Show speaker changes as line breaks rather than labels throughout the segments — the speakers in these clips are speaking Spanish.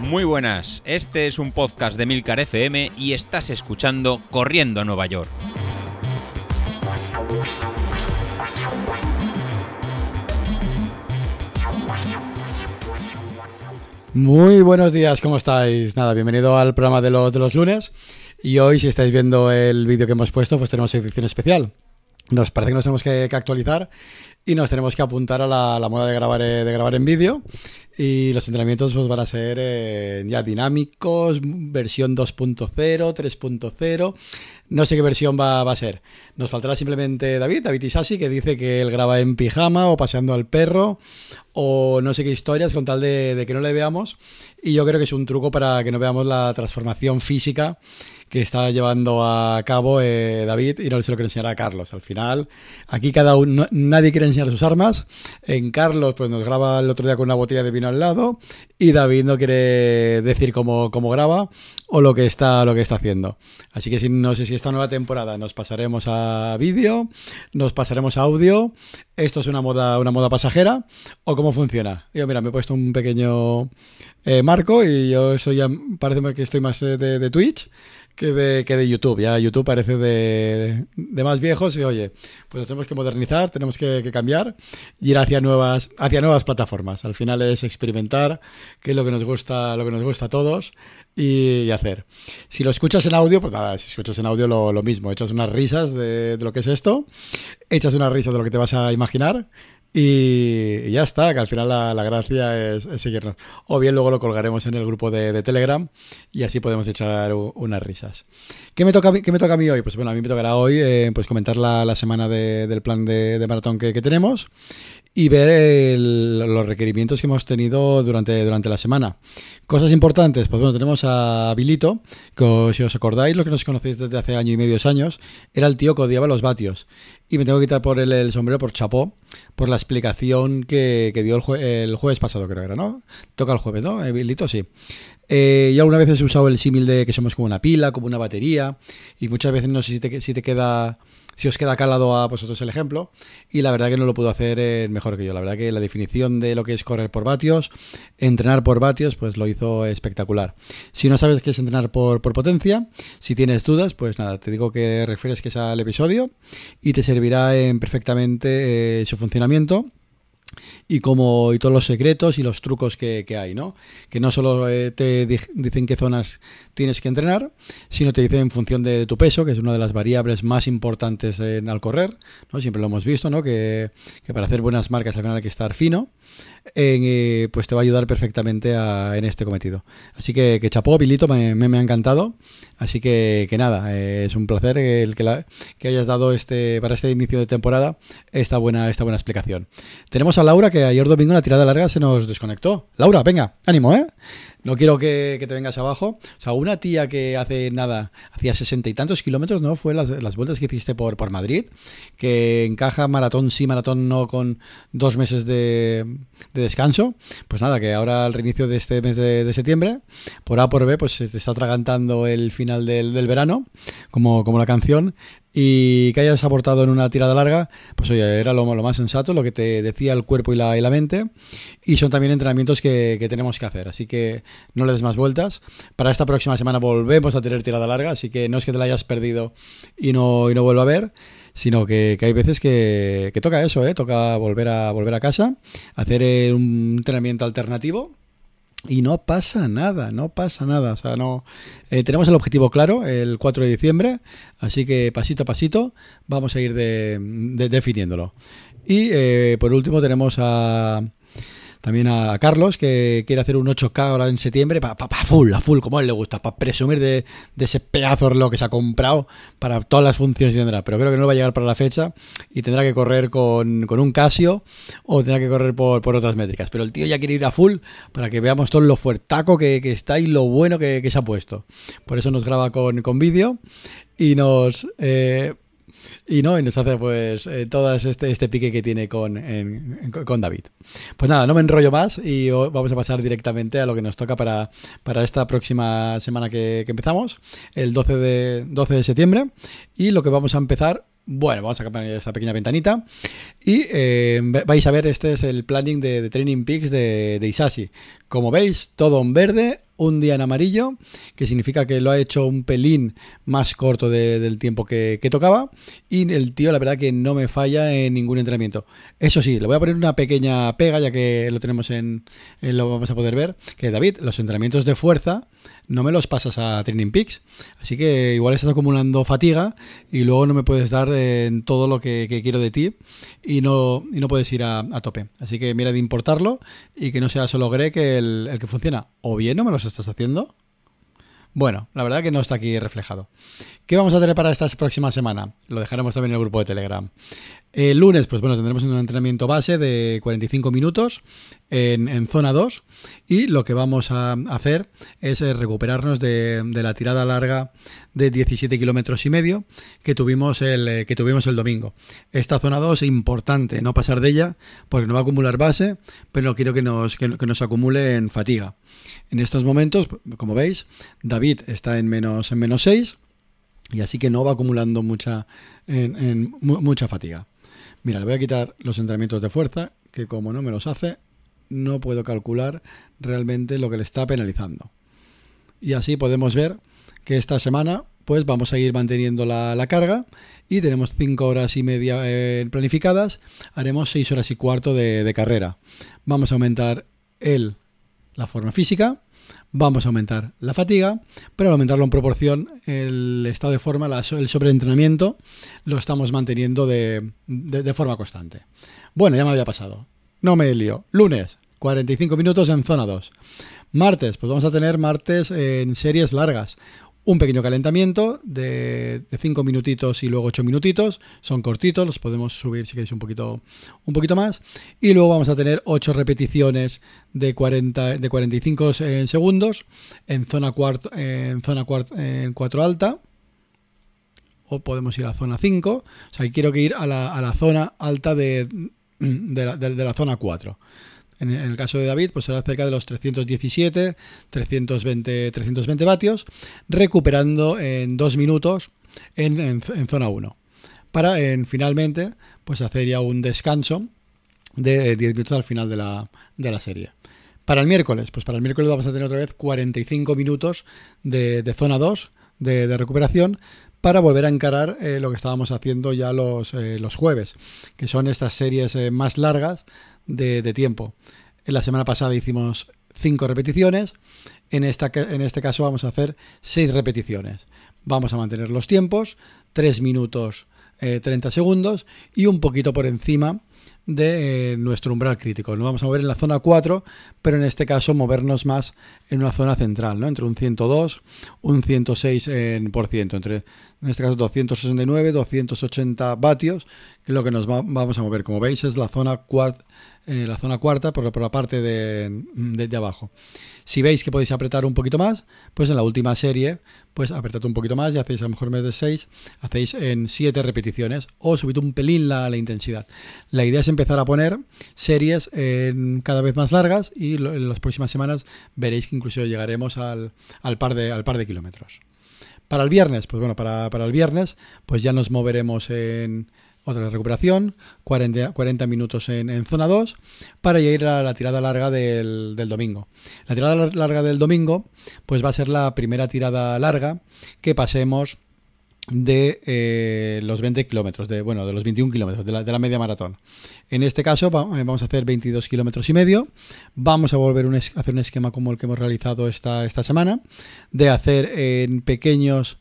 Muy buenas, este es un podcast de Milcar FM y estás escuchando Corriendo a Nueva York.
Muy buenos días, ¿cómo estáis? Nada, bienvenido al programa de los, de los lunes. Y hoy, si estáis viendo el vídeo que hemos puesto, pues tenemos edición especial. Nos parece que nos tenemos que, que actualizar y nos tenemos que apuntar a la, moda de grabar, eh, de grabar en vídeo. Y los entrenamientos pues, van a ser eh, ya dinámicos, versión 2.0, 3.0. No sé qué versión va, va, a ser. Nos faltará simplemente David, David Isasi, que dice que él graba en pijama o paseando al perro o no sé qué historias con tal de, que no le veamos. Y yo creo que es un truco para que no veamos la transformación física que está llevando a cabo eh, David y no se lo quiere enseñar a Carlos. Al final, aquí cada uno, nadie quiere enseñar sus armas. En Carlos, pues nos graba el otro día con una botella de vino al lado y David no quiere decir cómo, cómo graba o lo que está lo que está haciendo. Así que no sé si esta nueva temporada nos pasaremos a vídeo, nos pasaremos a audio. Esto es una moda una moda pasajera o cómo funciona. Yo mira, me he puesto un pequeño eh, marco y yo soy ya parece que estoy más de Twitch que de, que de YouTube. Ya YouTube parece de, de, más viejos y oye, pues tenemos que modernizar, tenemos que, que, cambiar y ir hacia nuevas, hacia nuevas plataformas. Al final es experimentar, que es lo que nos gusta, lo que nos gusta a todos y, y hacer. Si lo escuchas en audio, pues nada, si escuchas en audio lo, lo mismo, echas unas risas de, de, lo que es esto, echas unas risas de lo que te vas a imaginar y ya está, que al final la, gracia es, seguirnos. O bien luego lo colgaremos en el grupo de, Telegram y así podemos echar unas risas. ¿Qué me toca qué me toca a mí hoy? Pues bueno, a mí me tocará hoy eh, pues comentar la, la semana de, del plan de, de maratón que, que, tenemos y ver los requerimientos que hemos tenido durante, durante la semana. Cosas importantes, pues bueno, tenemos a Bilito, que si os acordáis, los que nos conocéis desde hace año y medio años, era el tío que odiaba los vatios. Y me tengo que quitar por el, el sombrero por chapó, por la explicación que, que dio el, jue, el, jueves pasado, creo que era, ¿no? Toca el jueves, ¿no? Eh, Bilito, sí. Eh, yo alguna vez he usado el símil de que somos como una pila, como una batería, y muchas veces no sé si te queda si os queda calado a vosotros el ejemplo. Y la verdad que no lo puedo hacer eh, mejor que yo. La verdad que la definición de lo que es correr por vatios, entrenar por vatios, pues lo hizo espectacular. Si no sabes qué es entrenar por, potencia, si tienes dudas, pues nada, te digo que refieres que es al episodio y te servirá en perfectamente eh, su funcionamiento y como y todos los secretos y los trucos que, que hay, ¿no? Que no solo eh, te di dicen qué zonas tienes que entrenar, sino te dicen en función de tu peso, que es una de las variables más importantes en, al correr, ¿no? Siempre lo hemos visto, ¿no? Que, que para hacer buenas marcas al final hay que estar fino eh, pues te va a ayudar perfectamente a, en este cometido. Así que, que chapó, Bilito, me, me, me, ha encantado. Así que, que nada, eh, es un placer el que, la, que, hayas dado este para este inicio de temporada esta buena, esta buena explicación. Tenemos a Laura que ayer domingo en la tirada larga se nos desconectó. Laura, venga, ánimo, ¿eh? No quiero que, te vengas abajo. O sea, una tía que hace nada, hacía sesenta y tantos kilómetros, ¿no? Fue las, las vueltas que hiciste por, por Madrid, que encaja maratón sí, maratón no, con dos meses de, de descanso. Pues nada, que ahora al reinicio de este mes de, de, septiembre, por A por B, pues se te está atragantando el final del, del verano, como, como la canción y que hayas aportado en una tirada larga, pues oye, era lo, lo, más sensato, lo que te decía el cuerpo y la, y la mente, y son también entrenamientos que, que, tenemos que hacer, así que no le des más vueltas. Para esta próxima semana volvemos a tener tirada larga, así que no es que te la hayas perdido y no, y no vuelva a ver, sino que, que hay veces que, que, toca eso, ¿eh? toca volver a, volver a casa, hacer un entrenamiento alternativo y no pasa nada, no pasa nada. O sea, no. Eh, tenemos el objetivo claro, el 4 de diciembre, así que pasito a pasito vamos a ir de, de, definiéndolo. Y eh, por último tenemos a, también a Carlos, que quiere hacer un 8K ahora en septiembre, para pa, full, a full, como a él le gusta, para presumir de, de, ese pedazo lo que se ha comprado para todas las funciones que tendrá. Pero creo que no va a llegar para la fecha y tendrá que correr con, con un Casio o tendrá que correr por, por, otras métricas. Pero el tío ya quiere ir a full para que veamos todo lo fuertaco que, que está y lo bueno que, que, se ha puesto. Por eso nos graba con, con vídeo y nos... Eh, y no y nos hace pues eh, todo este, este pique que tiene con, con David. Pues nada, no me enrollo más y vamos a pasar directamente a lo que nos toca para, para esta próxima semana que, que empezamos, el 12 de, 12 de septiembre. Y lo que vamos a empezar Bueno, vamos a cambiar esta pequeña ventanita y eh, vais a ver, este es el planning de, Training Peaks de, de Isasi. Como veis, todo en verde, un día en amarillo, que significa que lo ha hecho un pelín más corto del tiempo que, tocaba. Y el tío, la verdad, que no me falla en ningún entrenamiento. Eso sí, le voy a poner una pequeña pega, ya que lo tenemos en, lo vamos a poder ver, que David, los entrenamientos de fuerza no me los pasas a Training Peaks. Así que igual estás acumulando fatiga y luego no me puedes dar en todo lo que, quiero de ti y no, no puedes ir a, tope. Así que mira de importarlo y que no sea solo Greg el, el que funciona. O bien no me los estás haciendo. Bueno, la verdad que no está aquí reflejado. ¿Qué vamos a tener para esta próxima semana? Lo dejaremos también en el grupo de Telegram. El lunes, pues bueno, tendremos un entrenamiento base de 45 minutos en, zona 2 y lo que vamos a hacer es eh, recuperarnos de, la tirada larga de 17 kilómetros y medio que tuvimos, el, eh, que tuvimos el domingo. Esta zona 2 es importante no pasar de ella porque no va a acumular base, pero no quiero que nos, que, nos acumule en fatiga. En estos momentos, como veis, David está en menos, en menos 6 y así que no va acumulando mucha, en, mucha fatiga. Mira, le voy a quitar los entrenamientos de fuerza, que como no me los hace, no puedo calcular realmente lo que le está penalizando. Y así podemos ver que esta semana pues vamos a ir manteniendo la, carga y tenemos 5 horas y media eh, planificadas, haremos 6 horas y cuarto de, de, carrera. Vamos a aumentar el, la forma física, vamos a aumentar la fatiga, pero al aumentarlo en proporción, el estado de forma, el sobreentrenamiento, lo estamos manteniendo de, forma constante. Bueno, ya me había pasado. No me lío. Lunes, 45 minutos en zona 2. Martes, pues vamos a tener martes en series largas un pequeño calentamiento de 5 minutitos y luego 8 minutitos. Son cortitos, los podemos subir si queréis un poquito, un poquito más. Y luego vamos a tener 8 repeticiones de, 40, de 45 eh, segundos en zona, en zona en 4 alta. O podemos ir a zona 5. O sea, quiero que ir a la, a la zona alta de, de, la, de la zona 4. En el caso de David, pues será cerca de los 317, 320, 320 vatios, recuperando en dos minutos en, zona 1. Para en, finalmente pues hacer ya un descanso de 10 minutos al final de la, de la serie. Para el miércoles, pues para el miércoles vamos a tener otra vez 45 minutos de, zona 2 de, recuperación para volver a encarar eh, lo que estábamos haciendo ya los, eh, los jueves, que son estas series eh, más largas de, tiempo. En la semana pasada hicimos 5 repeticiones, en, esta, en este caso vamos a hacer 6 repeticiones. Vamos a mantener los tiempos, 3 minutos 30 eh, segundos y un poquito por encima de eh, nuestro umbral crítico. Nos vamos a mover en la zona 4, pero en este caso movernos más en una zona central, ¿no? entre un 102, un 106 en por ciento, entre en este caso 269, 280 vatios, que es lo que nos vamos a mover. Como veis es la zona cuarta eh, la zona cuarta por, la parte de, de, abajo. Si veis que podéis apretar un poquito más, pues en la última serie, pues apretad un poquito más y hacéis a lo mejor en vez de 6, hacéis en 7 repeticiones o subid un pelín la, la, intensidad. La idea es empezar a poner series en cada vez más largas y en las próximas semanas veréis que incluso llegaremos al, al, par, de, al par de kilómetros. Para el viernes, pues bueno, para, para el viernes, pues ya nos moveremos en otra recuperación, 40, 40 minutos en, zona 2, para ir a la tirada larga del, domingo. La tirada larga del domingo, pues va a ser la primera tirada larga que pasemos de eh, los 20 kilómetros, de, bueno, de los 21 kilómetros, de la, media maratón. En este caso eh, vamos a hacer 22 kilómetros y medio. Vamos a volver a hacer un esquema como el que hemos realizado esta, esta semana, de hacer en pequeños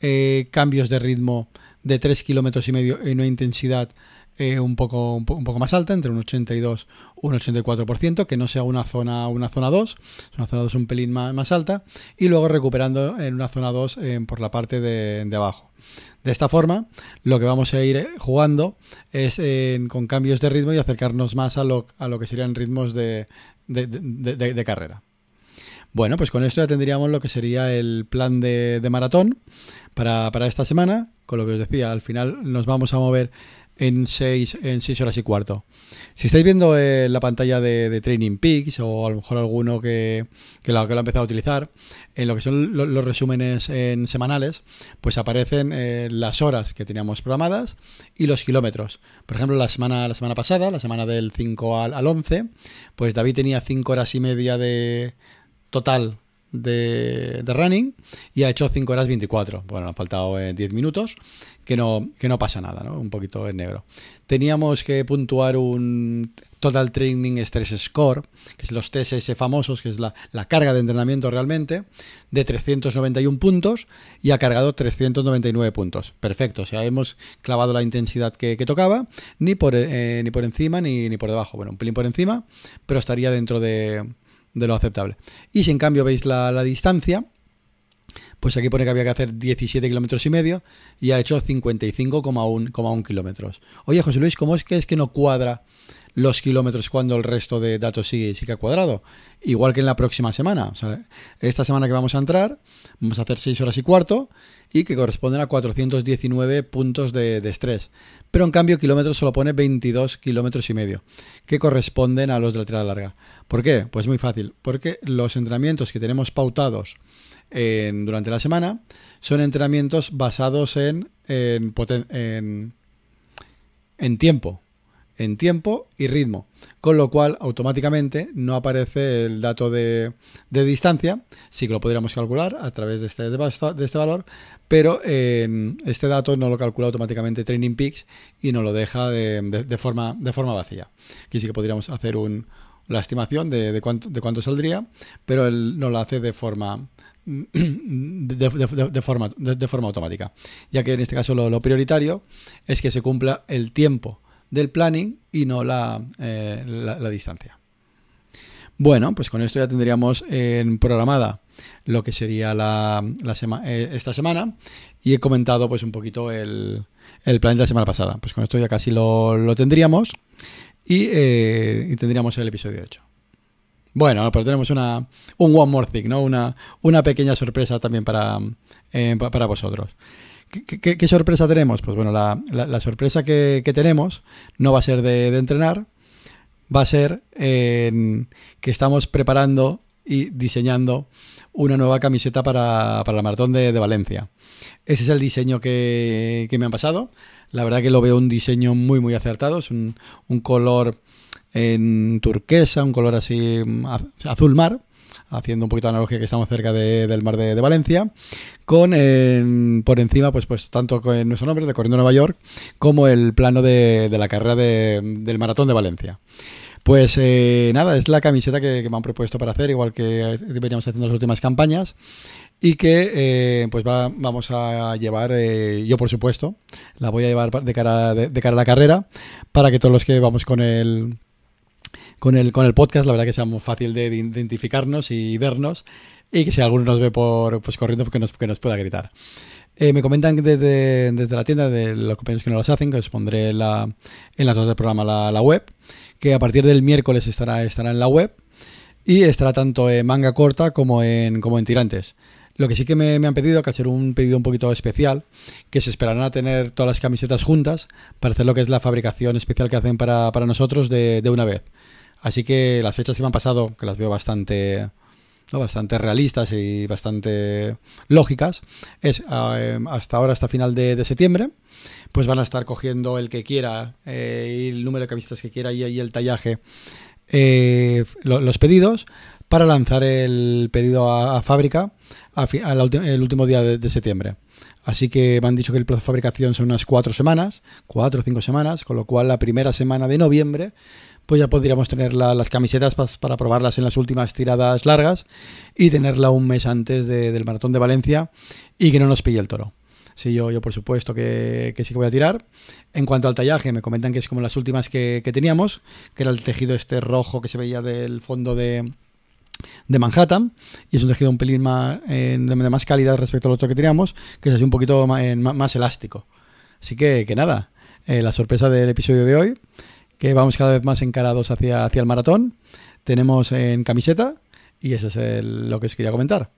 eh, cambios de ritmo de 3 kilómetros y medio en una intensidad eh, un, poco, un, poco más alta, entre un 82 y un 84%, que no sea una zona, una zona 2, una zona 2 un pelín más, alta, y luego recuperando en una zona 2 eh, por la parte de, abajo. De esta forma, lo que vamos a ir eh, jugando es con cambios de ritmo y acercarnos más a lo, a lo que serían ritmos de, de, carrera. Bueno, pues con esto ya tendríamos lo que sería el plan de, maratón para, para esta semana con lo que os decía, al final nos vamos a mover en 6 en seis horas y cuarto. Si estáis viendo eh, la pantalla de, Training Peaks o a lo mejor alguno que, que, lo, que lo ha empezado a utilizar, en lo que son los resúmenes en semanales, pues aparecen eh, las horas que teníamos programadas y los kilómetros. Por ejemplo, la semana, la semana pasada, la semana del 5 al, al 11, pues David tenía 5 horas y media de total de, running y ha hecho 5 horas 24. Bueno, han faltado 10 eh, minutos, que no, que no pasa nada, ¿no? Un poquito en negro. Teníamos que puntuar un Total Training Stress Score, que es los TSS famosos, que es la, carga de entrenamiento realmente, de 391 puntos y ha cargado 399 puntos. Perfecto, o sea, hemos clavado la intensidad que, tocaba, ni por, eh, ni por encima ni, ni por debajo. Bueno, un pelín por encima, pero estaría dentro de de lo aceptable. Y si en cambio veis la, distancia, pues aquí pone que había que hacer 17 kilómetros y medio y ha hecho 55,1 kilómetros. Oye, José Luis, ¿cómo es que es que no cuadra los kilómetros cuando el resto de datos sigue, que ha cuadrado? Igual que en la próxima semana. esta semana que vamos a entrar, vamos a hacer 6 horas y cuarto y que corresponden a 419 puntos de, de estrés. Pero en cambio, kilómetros solo pone 22 kilómetros y medio, que corresponden a los de la tirada larga. ¿Por qué? Pues muy fácil, porque los entrenamientos que tenemos pautados durante la semana son entrenamientos basados en, en, en tiempo, en tiempo y ritmo, con lo cual automáticamente no aparece el dato de, distancia, sí que lo podríamos calcular a través de este, de este valor, pero este dato no lo calcula automáticamente Training Peaks y no lo deja de, forma, de forma vacía. Aquí sí que podríamos hacer un, la estimación de, cuánto, de cuánto saldría, pero él no lo hace de forma de, forma, de, forma automática, ya que en este caso lo, prioritario es que se cumpla el tiempo del planning y no la, eh, la, distancia. Bueno, pues con esto ya tendríamos en programada lo que sería la, eh, esta semana y he comentado pues un poquito el, el plan de la semana pasada. Pues con esto ya casi lo, lo tendríamos eh, y, tendríamos el episodio 8. Bueno, pero tenemos una, un One More Thing, ¿no? Una, una pequeña sorpresa también para, eh, para vosotros. ¿Qué, sorpresa tenemos? Pues bueno, la, la, sorpresa que, tenemos no va a ser de, entrenar, va a ser que estamos preparando y diseñando una nueva camiseta para, para la maratón de, Valencia. Ese es el diseño que, que me han pasado. La verdad que lo veo un diseño muy, muy acertado. Es un, color en turquesa, un color así mm, azul mar, haciendo un poquito de analogía que estamos cerca del mar de, Valencia, con por encima, pues, pues tanto con nuestro nombre de Corriendo Nueva York, como el plano de, la carrera del maratón de Valencia. Pues eh, nada, es la camiseta que, me han propuesto para hacer, igual que veníamos haciendo las últimas campañas y que eh, pues vamos a llevar, eh, yo por supuesto, la voy a llevar de cara, de, cara a la carrera para que todos los que vamos con el, con el, con el podcast, la verdad que sea muy fácil de identificarnos y vernos y que si alguno nos ve por pues corriendo pues que nos, que nos pueda gritar. Eh, me comentan desde, desde la tienda de los compañeros que no las hacen, que os pondré la, en las notas del programa la, la, web, que a partir del miércoles estará, estará en la web y estará tanto en manga corta como en, como en tirantes. Lo que sí que me, han pedido, que hacer un pedido un poquito especial, que se esperarán a tener todas las camisetas juntas para hacer lo que es la fabricación especial que hacen para, nosotros de, una vez. Así que las fechas que me han pasado, que las veo bastante, bastante realistas y bastante lógicas, es eh, hasta ahora, hasta final de, septiembre, pues van a estar cogiendo el que quiera, eh, el número de camisetas que quiera y, el tallaje, eh, los pedidos, para lanzar el pedido a fábrica el último día de, septiembre. Así que me han dicho que el plazo de fabricación son unas cuatro semanas, cuatro o cinco semanas, con lo cual la primera semana de noviembre pues ya podríamos tener las camisetas para probarlas en las últimas tiradas largas y tenerla un mes antes del maratón de Valencia y que no nos pille el toro. Sí, yo, yo por supuesto que, sí que voy a tirar. En cuanto al tallaje, me comentan que es como las últimas que, que teníamos, que era el tejido este rojo que se veía del fondo de, de Manhattan y es un tejido un pelín más, de más calidad respecto al otro que teníamos, que es así un poquito más, elástico. Así que, que nada, eh, la sorpresa del episodio de hoy, que vamos cada vez más encarados hacia, hacia el maratón. Tenemos en camiseta y eso es lo que os quería comentar.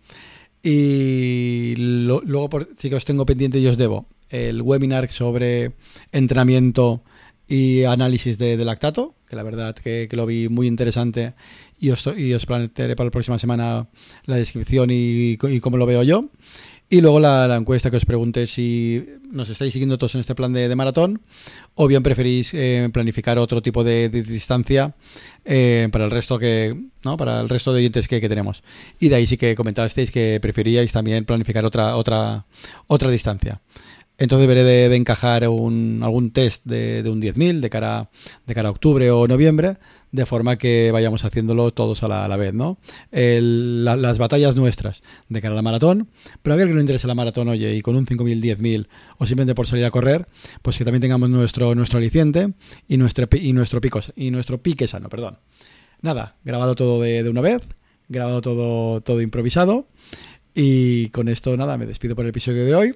Y luego sí que os tengo pendiente y os debo el webinar sobre entrenamiento y análisis de, lactato, que la verdad que, lo vi muy interesante y os, y os plantearé para la próxima semana la descripción y cómo lo veo yo. Y luego la, encuesta que os pregunte si nos estáis siguiendo todos en este plan de, maratón o bien preferís eh, planificar otro tipo de, distancia eh, para el resto que no para el resto de oyentes que, tenemos. Y de ahí sí que comentasteis que preferíais también planificar otra otra otra distancia. Entonces deberé de, encajar un, algún test de, de un 10.000 de cara, de cara a octubre o noviembre, de forma que vayamos haciéndolo todos a la, vez, ¿no? las batallas nuestras de cara a la maratón, pero a ver que no interesa la maratón, oye, y con un 5.000, 10.000 o simplemente por salir a correr, pues que también tengamos nuestro, nuestro aliciente y nuestro, y nuestro, pico, y nuestro pique sano, perdón. Nada, grabado todo de, de una vez, grabado todo, todo improvisado. Y con esto, nada, me despido por el episodio de hoy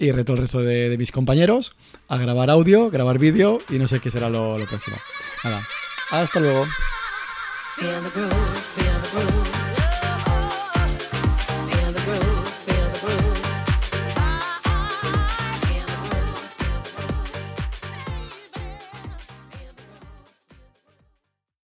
y reto al resto de, mis compañeros a grabar audio, grabar vídeo y no sé qué será lo, próximo. Nada, hasta luego.